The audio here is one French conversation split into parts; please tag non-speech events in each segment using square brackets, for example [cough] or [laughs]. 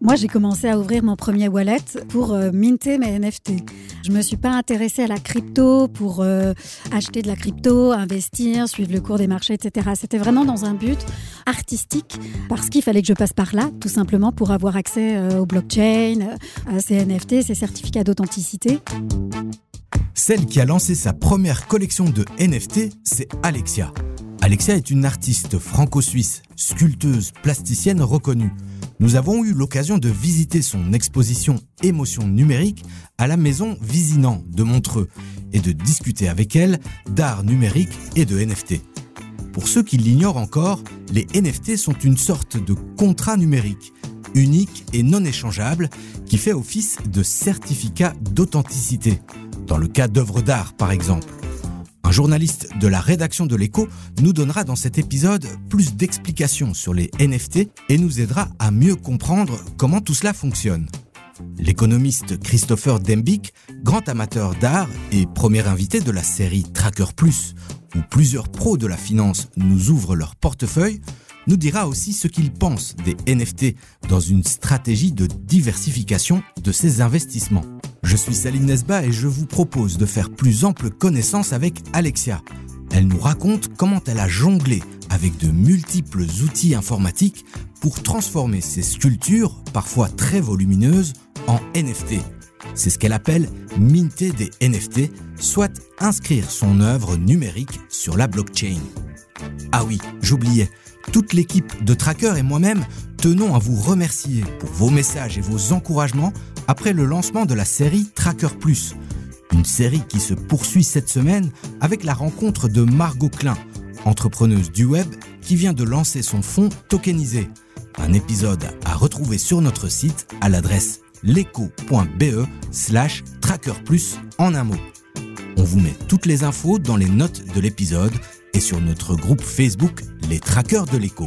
Moi, j'ai commencé à ouvrir mon premier wallet pour euh, minter mes NFT. Je me suis pas intéressée à la crypto pour euh, acheter de la crypto, investir, suivre le cours des marchés, etc. C'était vraiment dans un but artistique parce qu'il fallait que je passe par là, tout simplement pour avoir accès euh, au blockchain, à ces NFT, ces certificats d'authenticité. Celle qui a lancé sa première collection de NFT, c'est Alexia. Alexia est une artiste franco-suisse, sculpteuse, plasticienne reconnue. Nous avons eu l'occasion de visiter son exposition Émotion numérique à la maison Visinant de Montreux et de discuter avec elle d'art numérique et de NFT. Pour ceux qui l'ignorent encore, les NFT sont une sorte de contrat numérique, unique et non échangeable, qui fait office de certificat d'authenticité, dans le cas d'œuvres d'art par exemple. Un journaliste de la rédaction de l'écho nous donnera dans cet épisode plus d'explications sur les NFT et nous aidera à mieux comprendre comment tout cela fonctionne. L'économiste Christopher Dembick, grand amateur d'art et premier invité de la série Tracker Plus, où plusieurs pros de la finance nous ouvrent leur portefeuille, nous dira aussi ce qu'il pense des NFT dans une stratégie de diversification de ses investissements. Je suis Saline Nesba et je vous propose de faire plus ample connaissance avec Alexia. Elle nous raconte comment elle a jonglé avec de multiples outils informatiques pour transformer ses sculptures, parfois très volumineuses, en NFT. C'est ce qu'elle appelle minter des NFT, soit inscrire son œuvre numérique sur la blockchain. Ah oui, j'oubliais, toute l'équipe de Tracker et moi-même tenons à vous remercier pour vos messages et vos encouragements après le lancement de la série Tracker Plus. Une série qui se poursuit cette semaine avec la rencontre de Margot Klein, entrepreneuse du web qui vient de lancer son fonds tokenisé. Un épisode à retrouver sur notre site à l'adresse leco.be slash trackerplus en un mot. On vous met toutes les infos dans les notes de l'épisode et sur notre groupe Facebook Les Trackers de l'écho.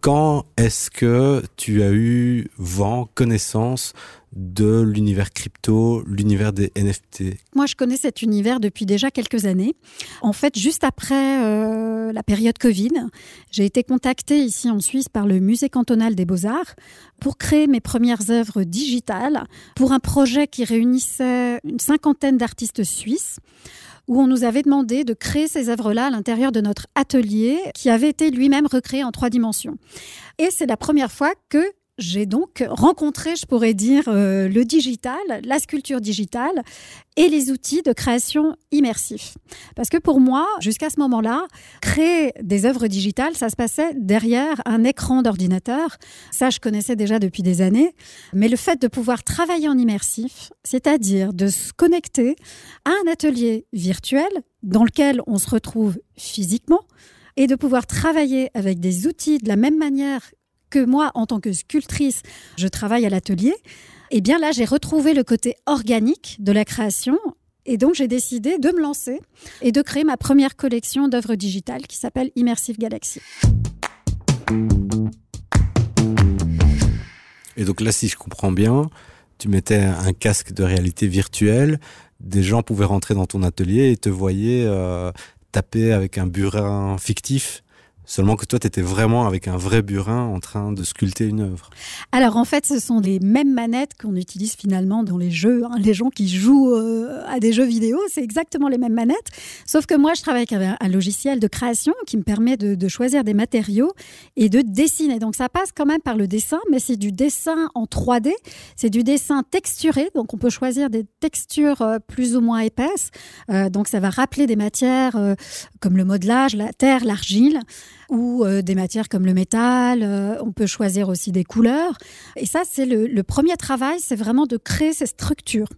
Quand est-ce que tu as eu vent, connaissance de l'univers crypto, l'univers des NFT Moi, je connais cet univers depuis déjà quelques années. En fait, juste après euh, la période Covid, j'ai été contactée ici en Suisse par le Musée cantonal des beaux-arts pour créer mes premières œuvres digitales pour un projet qui réunissait une cinquantaine d'artistes suisses où on nous avait demandé de créer ces œuvres-là à l'intérieur de notre atelier qui avait été lui-même recréé en trois dimensions. Et c'est la première fois que j'ai donc rencontré, je pourrais dire, euh, le digital, la sculpture digitale et les outils de création immersif. Parce que pour moi, jusqu'à ce moment-là, créer des œuvres digitales, ça se passait derrière un écran d'ordinateur. Ça, je connaissais déjà depuis des années. Mais le fait de pouvoir travailler en immersif, c'est-à-dire de se connecter à un atelier virtuel dans lequel on se retrouve physiquement, et de pouvoir travailler avec des outils de la même manière que moi, en tant que sculptrice, je travaille à l'atelier, eh bien là, j'ai retrouvé le côté organique de la création. Et donc, j'ai décidé de me lancer et de créer ma première collection d'œuvres digitales qui s'appelle Immersive Galaxy. Et donc là, si je comprends bien, tu mettais un casque de réalité virtuelle, des gens pouvaient rentrer dans ton atelier et te voyaient euh, taper avec un burin fictif Seulement que toi, tu étais vraiment avec un vrai burin en train de sculpter une œuvre. Alors en fait, ce sont les mêmes manettes qu'on utilise finalement dans les jeux. Hein. Les gens qui jouent euh, à des jeux vidéo, c'est exactement les mêmes manettes. Sauf que moi, je travaille avec un, logiciel de création qui me permet de, choisir des matériaux et de dessiner. Donc ça passe quand même par le dessin, mais c'est du dessin en 3D. C'est du dessin texturé. Donc on peut choisir des textures euh, plus ou moins épaisses. Euh, donc ça va rappeler des matières comme le modelage, la terre, l'argile ou euh, des matières comme le métal. Euh, on peut choisir aussi des couleurs. Et ça, c'est le, premier travail, c'est vraiment de créer ces structures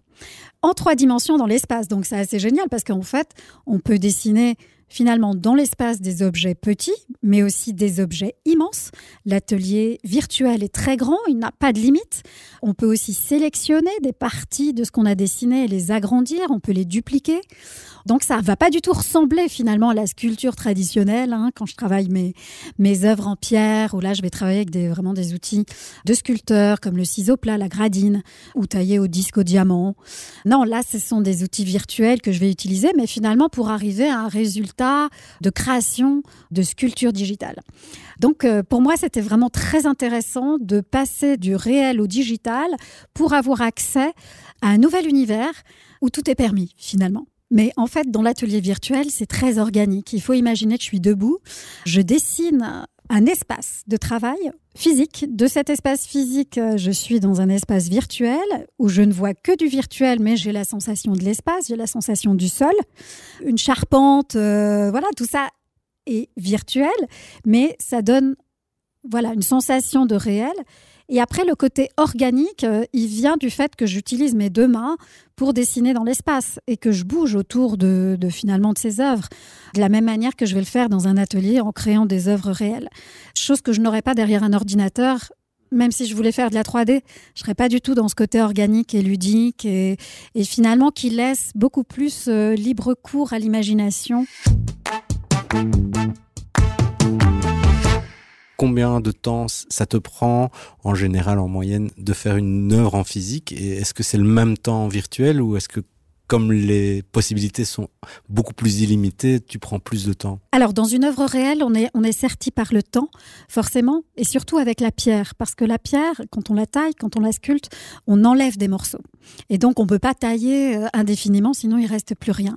en trois dimensions dans l'espace. Donc c'est assez génial parce qu'en fait, on peut dessiner finalement dans l'espace des objets petits, mais aussi des objets immenses. L'atelier virtuel est très grand, il n'a pas de limite. On peut aussi sélectionner des parties de ce qu'on a dessiné et les agrandir, on peut les dupliquer. Donc ça va pas du tout ressembler finalement à la sculpture traditionnelle. Hein, quand je travaille mes, mes œuvres en pierre, ou là je vais travailler avec vraiment des outils de sculpteur comme le ciseau plat, la gradine, ou tailler au disque au diamant. Non, là ce sont des outils virtuels que je vais utiliser, mais finalement pour arriver à un résultat de création de sculpture digitale. Donc euh, pour moi, c'était vraiment très intéressant de passer du réel au digital pour avoir accès à un nouvel univers où tout est permis finalement. Mais en fait, dans l'atelier virtuel, c'est très organique. Il faut imaginer que je suis debout, je dessine un espace de travail physique. De cet espace physique, euh, je suis dans un espace virtuel où je ne vois que du virtuel, mais j'ai la sensation de l'espace, j'ai la sensation du sol, une charpente, euh, voilà, tout ça est virtuel, mais ça donne voilà une sensation de réel. Et après, le côté organique, euh, il vient du fait que j'utilise mes deux mains pour dessiner dans l'espace et que je bouge autour de, finalement de ces œuvres, de la même manière que je vais le faire dans un atelier en créant des œuvres réelles. Chose que je n'aurais pas derrière un ordinateur. Même si je voulais faire de la 3D, je serais pas du tout dans ce côté organique et ludique et, finalement qui laisse beaucoup plus euh, libre cours à l'imagination combien de temps ça te prend en général en moyenne de faire une œuvre en physique? Et est-ce que c'est le même temps en virtuel ou est-ce que comme les possibilités sont beaucoup plus illimitées, tu prends plus de temps? Alors, dans une œuvre réelle, on est, on est serti par le temps, forcément, et surtout avec la pierre, parce que la pierre, quand on la taille, quand on la sculpte, on enlève des morceaux. Et donc, on ne peut pas tailler euh, indéfiniment, sinon il reste plus rien.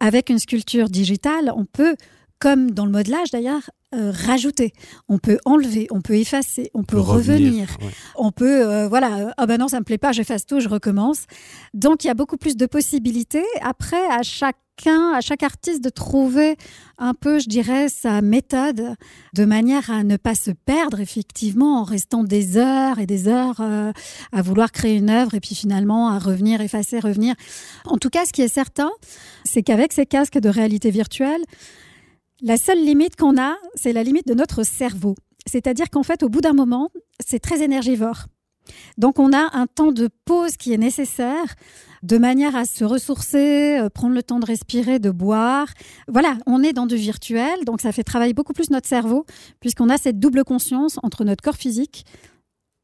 Avec une sculpture digitale, on peut comme dans le modelage d'ailleurs, euh, rajouter. On peut enlever, on peut effacer, on peut revenir. On peut, euh, voilà, ah ben non, ça me plaît pas, j'efface tout, je recommence. Donc il y a beaucoup plus de possibilités. Après, à chacun, à chaque artiste de trouver un peu, je dirais, sa méthode de manière à ne pas se perdre effectivement en restant des heures et des heures euh, à vouloir créer une œuvre et puis finalement à revenir, effacer, revenir. En tout cas, ce qui est certain, c'est qu'avec ces casques de réalité virtuelle, la seule limite qu'on a, c'est la limite de notre cerveau. C'est-à-dire qu'en fait, au bout d'un moment, c'est très énergivore. Donc on a un temps de pause qui est nécessaire de manière à se ressourcer, euh, prendre le temps de respirer, de boire. Voilà, on est dans du virtuel, donc ça fait travailler beaucoup plus notre cerveau, puisqu'on a cette double conscience entre notre corps physique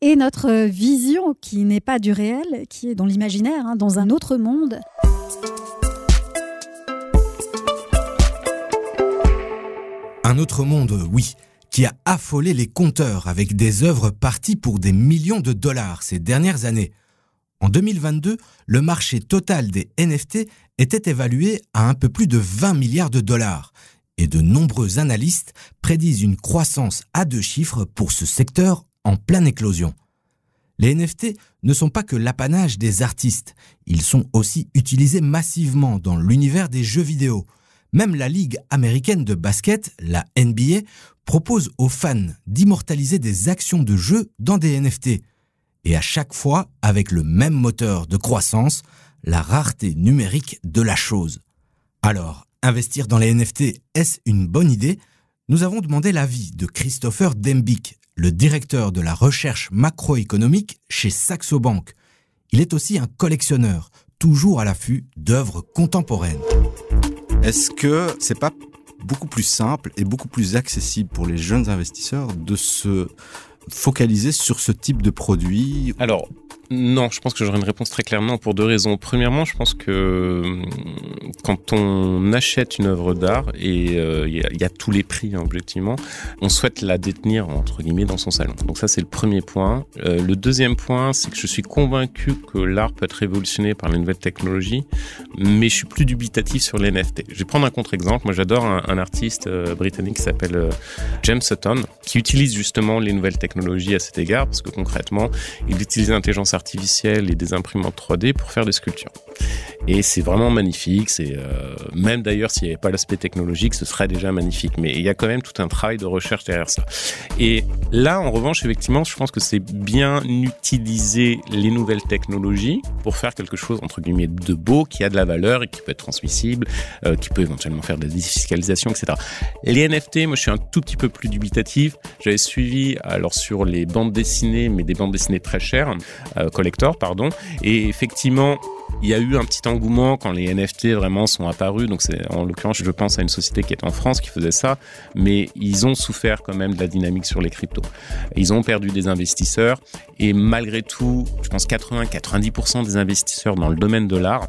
et notre vision qui n'est pas du réel, qui est dans l'imaginaire, hein, dans un autre monde. Un autre monde, oui, qui a affolé les compteurs avec des œuvres parties pour des millions de dollars ces dernières années. En 2022, le marché total des NFT était évalué à un peu plus de 20 milliards de dollars et de nombreux analystes prédisent une croissance à deux chiffres pour ce secteur en pleine éclosion. Les NFT ne sont pas que l'apanage des artistes, ils sont aussi utilisés massivement dans l'univers des jeux vidéo, même la Ligue américaine de basket, la NBA, propose aux fans d'immortaliser des actions de jeu dans des NFT. Et à chaque fois avec le même moteur de croissance, la rareté numérique de la chose. Alors, investir dans les NFT, est-ce une bonne idée? Nous avons demandé l'avis de Christopher Dembick, le directeur de la recherche macroéconomique chez Saxo Bank. Il est aussi un collectionneur, toujours à l'affût d'œuvres contemporaines. Est-ce que c'est pas beaucoup plus simple et beaucoup plus accessible pour les jeunes investisseurs de se focaliser sur ce type de produit Alors, non, je pense que j'aurais une réponse très clairement pour deux raisons. Premièrement, je pense que hum, quand on achète une œuvre d'art, et euh, il y, a tous les prix hein, objectivement, on souhaite la détenir entre guillemets dans son salon. Donc ça c'est le premier point. Euh, le deuxième point, c'est que je suis convaincu que l'art peut être révolutionné par les nouvelles technologies, mais je suis plus dubitatif sur les NFT. Je vais prendre un contre-exemple. Moi j'adore un, artiste euh, britannique qui s'appelle James Sutton, qui utilise justement les nouvelles technologies à cet égard, parce que concrètement, il utilise l'intelligence artificielle et des imprimantes 3D pour faire des sculptures. Et c'est vraiment magnifique. C'est euh, même d'ailleurs s'il n'y avait pas l'aspect technologique, ce serait déjà magnifique. Mais il y a quand même tout un travail de recherche derrière ça. Et là, en revanche, effectivement, je pense que c'est bien utiliser les nouvelles technologies pour faire quelque chose entre guillemets de beau, qui a de la valeur et qui peut être transmissible, euh, qui peut éventuellement faire des défiscalisations, etc. Les NFT, moi, je suis un tout petit peu plus dubitatif. J'avais suivi alors sur les bandes dessinées, mais des bandes dessinées très chères, euh, collector, pardon. Et effectivement, il y a eu un petit engouement quand les NFT vraiment sont apparus. Donc, c'est en l'occurrence, je pense à une société qui est en France qui faisait ça, mais ils ont souffert quand même de la dynamique sur les cryptos. Ils ont perdu des investisseurs et malgré tout, je pense 80-90% des investisseurs dans le domaine de l'art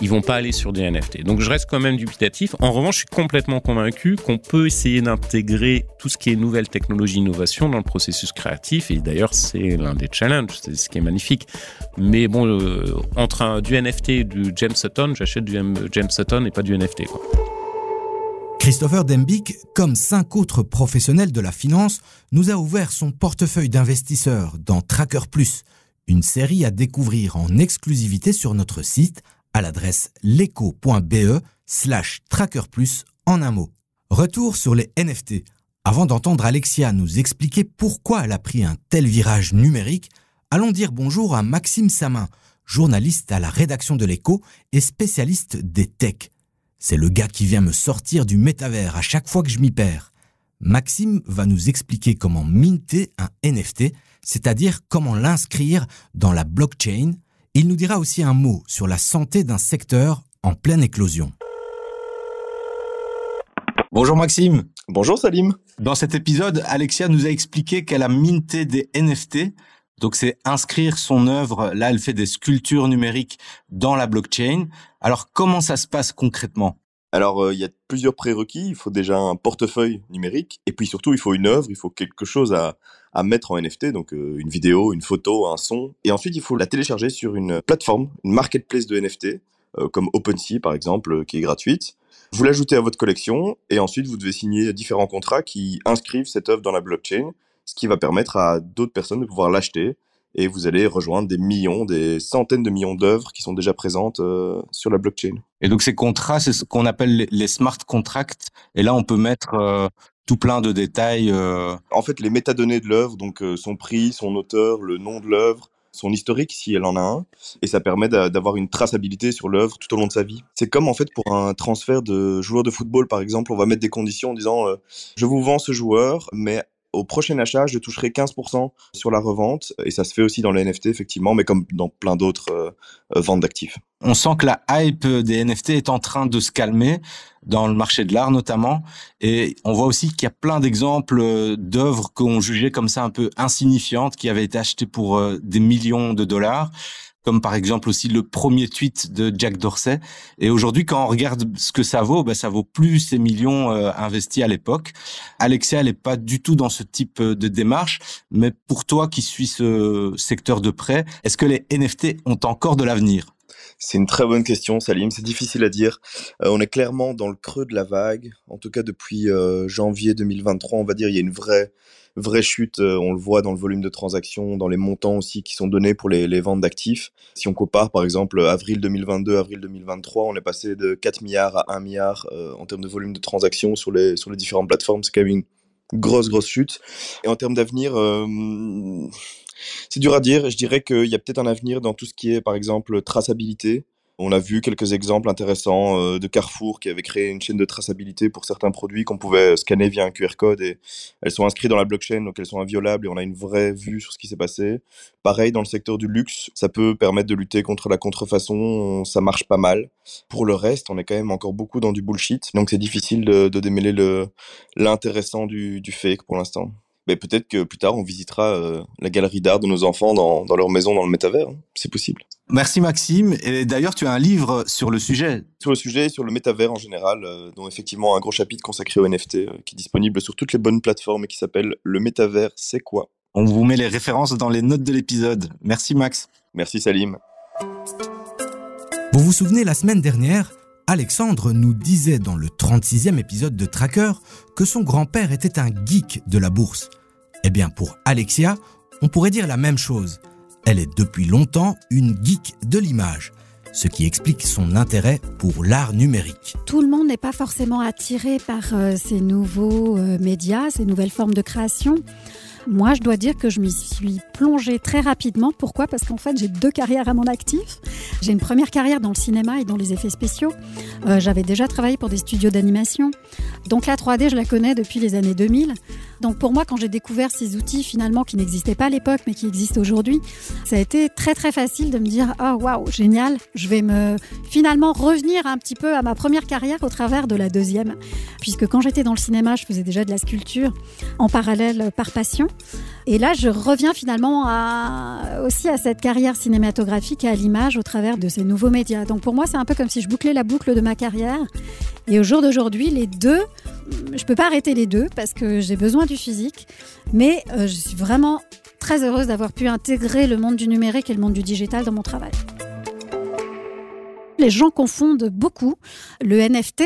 ils vont pas aller sur des NFT. Donc je reste quand même dubitatif. En revanche, je suis complètement convaincu qu'on peut essayer d'intégrer tout ce qui est nouvelle technologie, innovation dans le processus créatif. Et d'ailleurs, c'est l'un des challenges, c'est ce qui est magnifique. Mais bon, euh, entre un, du NFT et du James Sutton, j'achète du James Sutton et pas du NFT. Christopher Dembick, comme cinq autres professionnels de la finance, nous a ouvert son portefeuille d'investisseurs dans Tracker Plus, une série à découvrir en exclusivité sur notre site à l'adresse leco.be slash Tracker Plus en un mot. Retour sur les NFT. Avant d'entendre Alexia nous expliquer pourquoi elle a pris un tel virage numérique, allons dire bonjour à Maxime Samin, journaliste à la rédaction de l'écho et spécialiste des techs. C'est le gars qui vient me sortir du métavers à chaque fois que je m'y perds. Maxime va nous expliquer comment minter un NFT, c'est-à-dire comment l'inscrire dans la blockchain. Il nous dira aussi un mot sur la santé d'un secteur en pleine éclosion. Bonjour Maxime. Bonjour Salim. Dans cet épisode, Alexia nous a expliqué qu'elle a minté des NFT. Donc c'est inscrire son œuvre, là elle fait des sculptures numériques dans la blockchain. Alors comment ça se passe concrètement? Alors, euh, il y a plusieurs prérequis. Il faut déjà un portefeuille numérique, et puis surtout, il faut une œuvre, il faut quelque chose à, à mettre en NFT, donc euh, une vidéo, une photo, un son. Et ensuite, il faut la télécharger sur une plateforme, une marketplace de NFT, euh, comme OpenSea par exemple, qui est gratuite. Vous l'ajoutez à votre collection, et ensuite, vous devez signer différents contrats qui inscrivent cette œuvre dans la blockchain, ce qui va permettre à d'autres personnes de pouvoir l'acheter et vous allez rejoindre des millions, des centaines de millions d'œuvres qui sont déjà présentes euh, sur la blockchain. Et donc ces contrats, c'est ce qu'on appelle les smart contracts. Et là, on peut mettre euh, tout plein de détails. Euh. En fait, les métadonnées de l'œuvre, donc son prix, son auteur, le nom de l'œuvre, son historique si elle en a un, et ça permet d'avoir une traçabilité sur l'œuvre tout au long de sa vie. C'est comme en fait pour un transfert de joueur de football par exemple, on va mettre des conditions en disant je vous vends ce joueur, mais au prochain achat, je toucherai 15% sur la revente. Et ça se fait aussi dans les NFT, effectivement, mais comme dans plein d'autres euh, euh, ventes d'actifs. On sent que la hype des NFT est en train de se calmer dans le marché de l'art notamment. Et on voit aussi qu'il y a plein d'exemples euh, d'œuvres qu'on jugeait comme ça un peu insignifiantes, qui avaient été achetées pour des millions de dollars comme par exemple aussi le premier tweet de Jack Dorsey. Et aujourd'hui, quand on regarde ce que ça vaut, ben, ça vaut plus ces millions euh, investis à l'époque. Alexia, elle n'est pas du tout dans ce type euh, de démarche, mais pour toi qui suis ce secteur de près, est-ce que les NFT ont encore de l'avenir? C'est une très bonne question, Salim. C'est difficile à dire. Euh, on est clairement dans le creux de la vague. En tout cas, depuis janvier 2023, on va dire, il y a une vraie vraie chute, euh, on le voit dans le volume de transactions, dans les montants aussi qui sont donnés pour les, ventes d'actifs. Si on compare par exemple avril 2022, avril 2023, on est passé de 4 milliards à 1 milliard euh, en termes de volume de transactions sur les, sur les différentes plateformes. C'est quand même une grosse, grosse chute. Et en termes d'avenir, euh, c'est dur à dire. Je dirais qu'il y a peut-être un avenir dans tout ce qui est par exemple traçabilité. On a vu quelques exemples intéressants euh, de Carrefour qui avait créé une chaîne de traçabilité pour certains produits qu'on pouvait scanner via un QR code et elles sont inscrites dans la blockchain, donc elles sont inviolables et on a une vraie vue sur ce qui s'est passé. Pareil, dans le secteur du luxe, ça peut permettre de lutter contre la contrefaçon, ça marche pas mal. Pour le reste, on est quand même encore beaucoup dans du bullshit, donc c'est difficile de, démêler l'intéressant du, du fake pour l'instant mais peut-être que plus tard, on visitera euh, la galerie d'art de nos enfants dans, dans, leur maison dans le métavers. Hein. C'est possible. Merci Maxime. Et d'ailleurs, tu as un livre sur le sujet. Sur le sujet, sur le métavers en général, euh, dont effectivement un gros chapitre consacré au NFT, euh, qui est disponible sur toutes les bonnes plateformes et qui s'appelle Le métavers, c'est quoi? On vous met les références dans les notes de l'épisode. Merci Max. Merci Salim. Vous vous souvenez, la semaine dernière, Alexandre nous disait dans le 36e épisode de Tracker que son grand-père était un geek de la bourse. Eh bien pour Alexia, on pourrait dire la même chose. Elle est depuis longtemps une geek de l'image, ce qui explique son intérêt pour l'art numérique. Tout le monde n'est pas forcément attiré par euh, ces nouveaux euh, médias, ces nouvelles formes de création. Moi, je dois dire que je m'y suis plongée très rapidement. Pourquoi? Parce qu'en fait, j'ai deux carrières à mon actif. J'ai une première carrière dans le cinéma et dans les effets spéciaux. Euh, j'avais déjà travaillé pour des studios d'animation. Donc la 3D, je la connais depuis les années 2000. Donc pour moi, quand j'ai découvert ces outils finalement qui n'existaient pas à l'époque, mais qui existent aujourd'hui, ça a été très très facile de me dire oh, waouh génial, je vais me finalement revenir un petit peu à ma première carrière au travers de la deuxième, puisque quand j'étais dans le cinéma, je faisais déjà de la sculpture en parallèle par passion. Et là, je reviens finalement aussi à cette carrière cinématographique et à l'image au travers de ces nouveaux médias. Donc pour moi, c'est un peu comme si je bouclais la boucle de ma carrière. Et au jour d'aujourd'hui, les deux, je ne peux pas arrêter les deux parce que j'ai besoin du physique. Mais euh, je suis vraiment très heureuse d'avoir pu intégrer le monde du numérique et le monde du digital dans mon travail. Les gens confondent beaucoup le NFT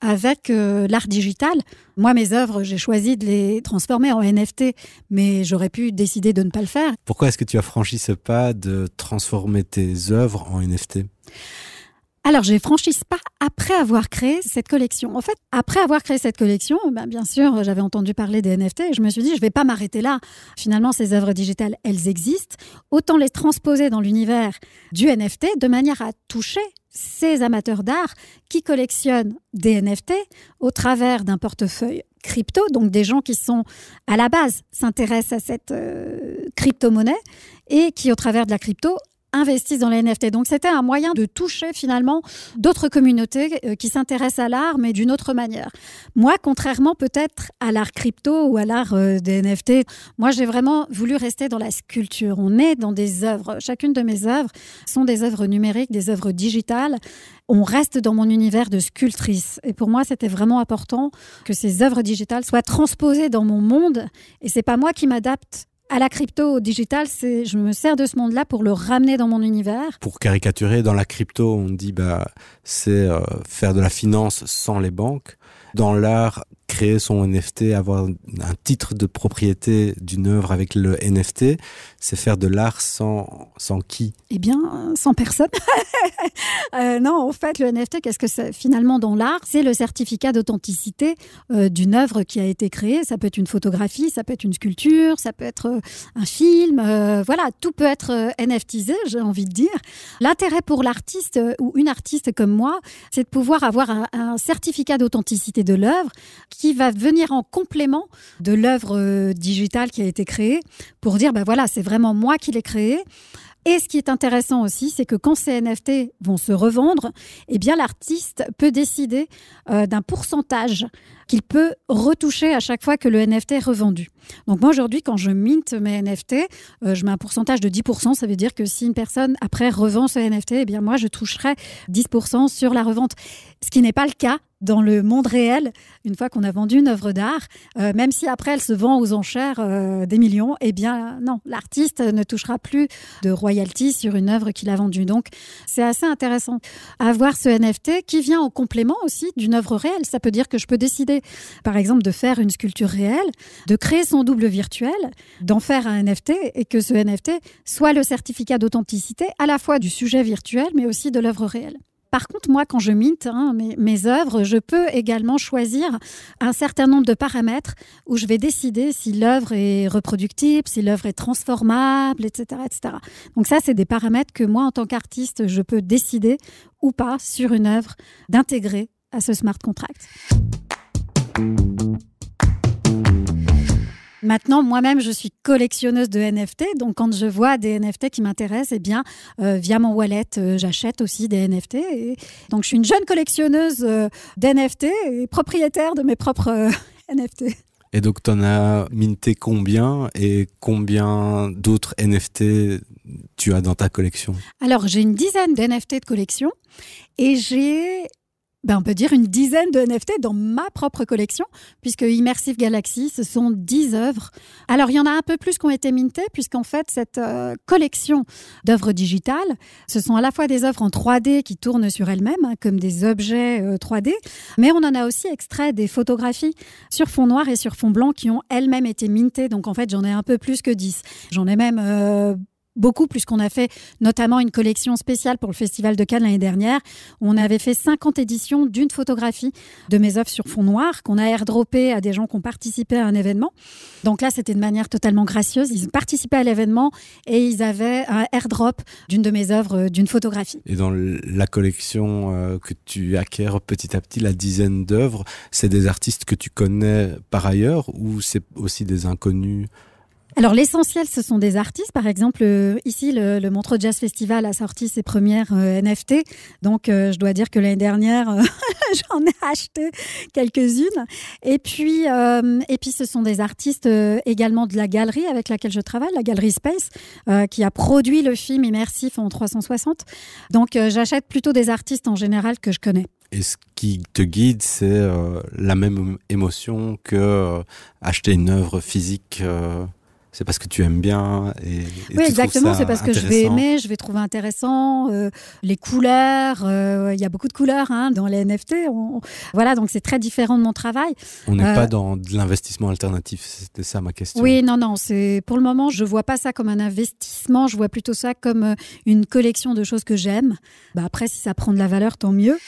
avec euh, l'art digital. Moi, mes œuvres, j'ai choisi de les transformer en NFT, mais j'aurais pu décider de ne pas le faire. Pourquoi est-ce que tu as franchi ce pas de transformer tes œuvres en NFT alors, je franchi ce pas après avoir créé cette collection. En fait, après avoir créé cette collection, ben, bien sûr, j'avais entendu parler des NFT et je me suis dit, je ne vais pas m'arrêter là. Finalement, ces œuvres digitales, elles existent. Autant les transposer dans l'univers du NFT de manière à toucher ces amateurs d'art qui collectionnent des NFT au travers d'un portefeuille crypto, donc des gens qui sont à la base s'intéressent à cette euh, crypto-monnaie et qui au travers de la crypto investissent dans les NFT. Donc c'était un moyen de toucher finalement d'autres communautés euh, qui s'intéressent à l'art, mais d'une autre manière. Moi, contrairement peut-être à l'art crypto ou à l'art euh, des NFT, moi j'ai vraiment voulu rester dans la sculpture. On est dans des œuvres. Chacune de mes œuvres sont des œuvres numériques, des œuvres digitales. On reste dans mon univers de sculptrice. Et pour moi, c'était vraiment important que ces œuvres digitales soient transposées dans mon monde. Et c'est pas moi qui m'adapte à la crypto, au digital, je me sers de ce monde-là pour le ramener dans mon univers. Pour caricaturer, dans la crypto, on dit bah c'est euh, faire de la finance sans les banques. Dans l'art, créer son NFT, avoir un titre de propriété d'une œuvre avec le NFT, c'est faire de l'art sans, sans qui? Eh bien, sans personne. [laughs] euh, non, en fait, le NFT, qu'est-ce que c'est? Finalement dans l'art C'est le certificat d'authenticité euh, d'une œuvre qui a été créée. Ça peut être une photographie, ça peut être une sculpture, ça peut être euh, un film. Voilà, tout peut être NFTisé, j'ai envie de dire. L'intérêt pour l'artiste ou une artiste comme moi, c'est de pouvoir avoir un, un certificat d'authenticité de l'œuvre va venir en complément de l'œuvre euh, digitale qui a été créée pour dire, ben voilà, c'est vraiment moi qui l'ai créée. Et ce qui est intéressant aussi, c'est que quand ces NFT vont se revendre, eh bien l'artiste peut décider euh, d'un pourcentage qu'il peut retoucher à chaque fois que le NFT est revendu. Donc moi aujourd'hui, quand je mint mes NFT, euh, je mets un pourcentage de 10%. Ça veut dire que si une personne après revend ce NFT, eh bien moi je toucherai 10% sur la revente. Ce qui n'est pas le cas dans le monde réel, une fois qu'on a vendu une œuvre d'art, euh, même si après elle se vend aux enchères euh, des millions, eh bien non, l'artiste ne touchera plus de royalties sur une œuvre qu'il a vendue. Donc c'est assez intéressant. Avoir ce NFT qui vient en complément aussi d'une œuvre réelle. Ça peut dire que je peux décider, par exemple, de faire une sculpture réelle, de créer son double virtuel, d'en faire un NFT et que ce NFT soit le certificat d'authenticité à la fois du sujet virtuel mais aussi de l'œuvre réelle. Par contre, moi, quand je mint hein, mes, mes, œuvres, je peux également choisir un certain nombre de paramètres où je vais décider si l'œuvre est reproductible, si l'œuvre est transformable, etc., etc. Donc ça, c'est des paramètres que moi, en tant qu'artiste, je peux décider ou pas sur une œuvre d'intégrer à ce smart contract. Maintenant, moi-même, je suis collectionneuse de NFT. Donc, quand je vois des NFT qui m'intéressent, eh bien, euh, via mon wallet, euh, j'achète aussi des NFT. Et donc, je suis une jeune collectionneuse euh, d'NFT et propriétaire de mes propres [laughs] NFT. Et donc, tu en as minté combien et combien d'autres NFT tu as dans ta collection? Alors, j'ai une dizaine d'NFT de collection et j'ai ben, on peut dire une dizaine de NFT dans ma propre collection, puisque Immersive Galaxy, ce sont 10 œuvres. Alors, il y en a un peu plus qui ont été mintées, puisqu'en fait, cette euh, collection d'œuvres digitales, ce sont à la fois des œuvres en 3D qui tournent sur elles-mêmes, hein, comme des objets euh, 3D, mais on en a aussi extrait des photographies sur fond noir et sur fond blanc qui ont elles-mêmes été mintées. Donc, en fait, j'en ai un peu plus que 10. J'en ai même euh, beaucoup, puisqu'on a fait notamment une collection spéciale pour le Festival de Cannes l'année dernière. On avait fait 50 éditions d'une photographie de mes œuvres sur fond noir qu'on a airdroppé à des gens qui ont participé à un événement. Donc là, c'était de manière totalement gracieuse. Ils participaient à l'événement et ils avaient un airdrop d'une de mes œuvres, d'une photographie. Et dans la collection euh, que tu acquiers petit à petit, la dizaine d'œuvres, c'est des artistes que tu connais par ailleurs ou c'est aussi des inconnus? Alors l'essentiel, ce sont des artistes. Par exemple, euh, ici, le, Montreux Jazz Festival a sorti ses premières euh, NFT. Donc, euh, je dois dire que l'année dernière, [laughs] j'en ai acheté quelques-unes. Et puis, et puis, ce sont des artistes également de la galerie avec laquelle je travaille, la galerie Space, qui a produit le film immersif en 360. Donc, j'achète plutôt des artistes en général que je connais. Et ce qui te guide, c'est la même émotion que acheter une œuvre physique c'est parce que tu aimes bien et, oui exactement c'est parce que je vais aimer je vais trouver intéressant euh, les couleurs euh, il y a beaucoup de couleurs hein, dans les NFT voilà donc c'est très différent de mon travail. On n'est pas euh, dans de l'investissement alternatif c'était ça ma question. Oui non non c'est pour le moment je vois pas ça comme un investissement je vois plutôt ça comme une collection de choses que j'aime. Bah après si ça prend de la valeur tant mieux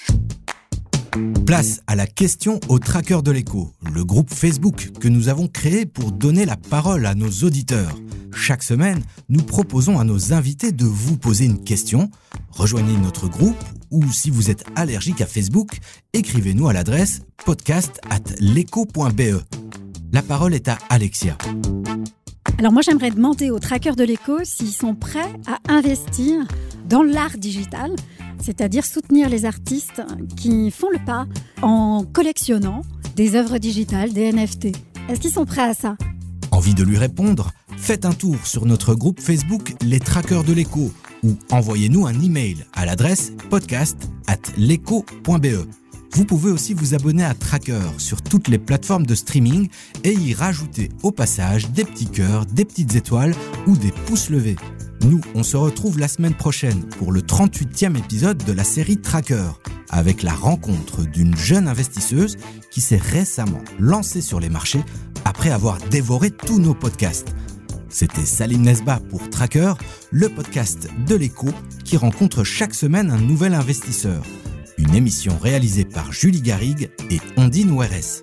Place à la question au tracker de l'écho, le groupe Facebook que nous avons créé pour donner la parole à nos auditeurs. Chaque semaine, nous proposons à nos invités de vous poser une question. Rejoignez notre groupe ou si vous êtes allergique à Facebook, écrivez-nous à l'adresse podcast at La parole est à Alexia. Alors moi j'aimerais demander aux trackers de l'écho s'ils sont prêts à investir dans l'art digital c'est-à-dire soutenir les artistes qui font le pas en collectionnant des œuvres digitales, des NFT. Est-ce qu'ils sont prêts à ça? Envie de lui répondre? Faites un tour sur notre groupe Facebook Les Traqueurs de l'écho ou envoyez-nous un email à l'adresse podcast at Vous pouvez aussi vous abonner à Tracker sur toutes les plateformes de streaming et y rajouter au passage des petits cœurs, des petites étoiles ou des pouces levés. Nous, on se retrouve la semaine prochaine pour le 38e épisode de la série Tracker, avec la rencontre d'une jeune investisseuse qui s'est récemment lancée sur les marchés après avoir dévoré tous nos podcasts. C'était Salim Nesba pour Tracker, le podcast de l'écho qui rencontre chaque semaine un nouvel investisseur. Une émission réalisée par Julie Garrigue et Ondine Oueres.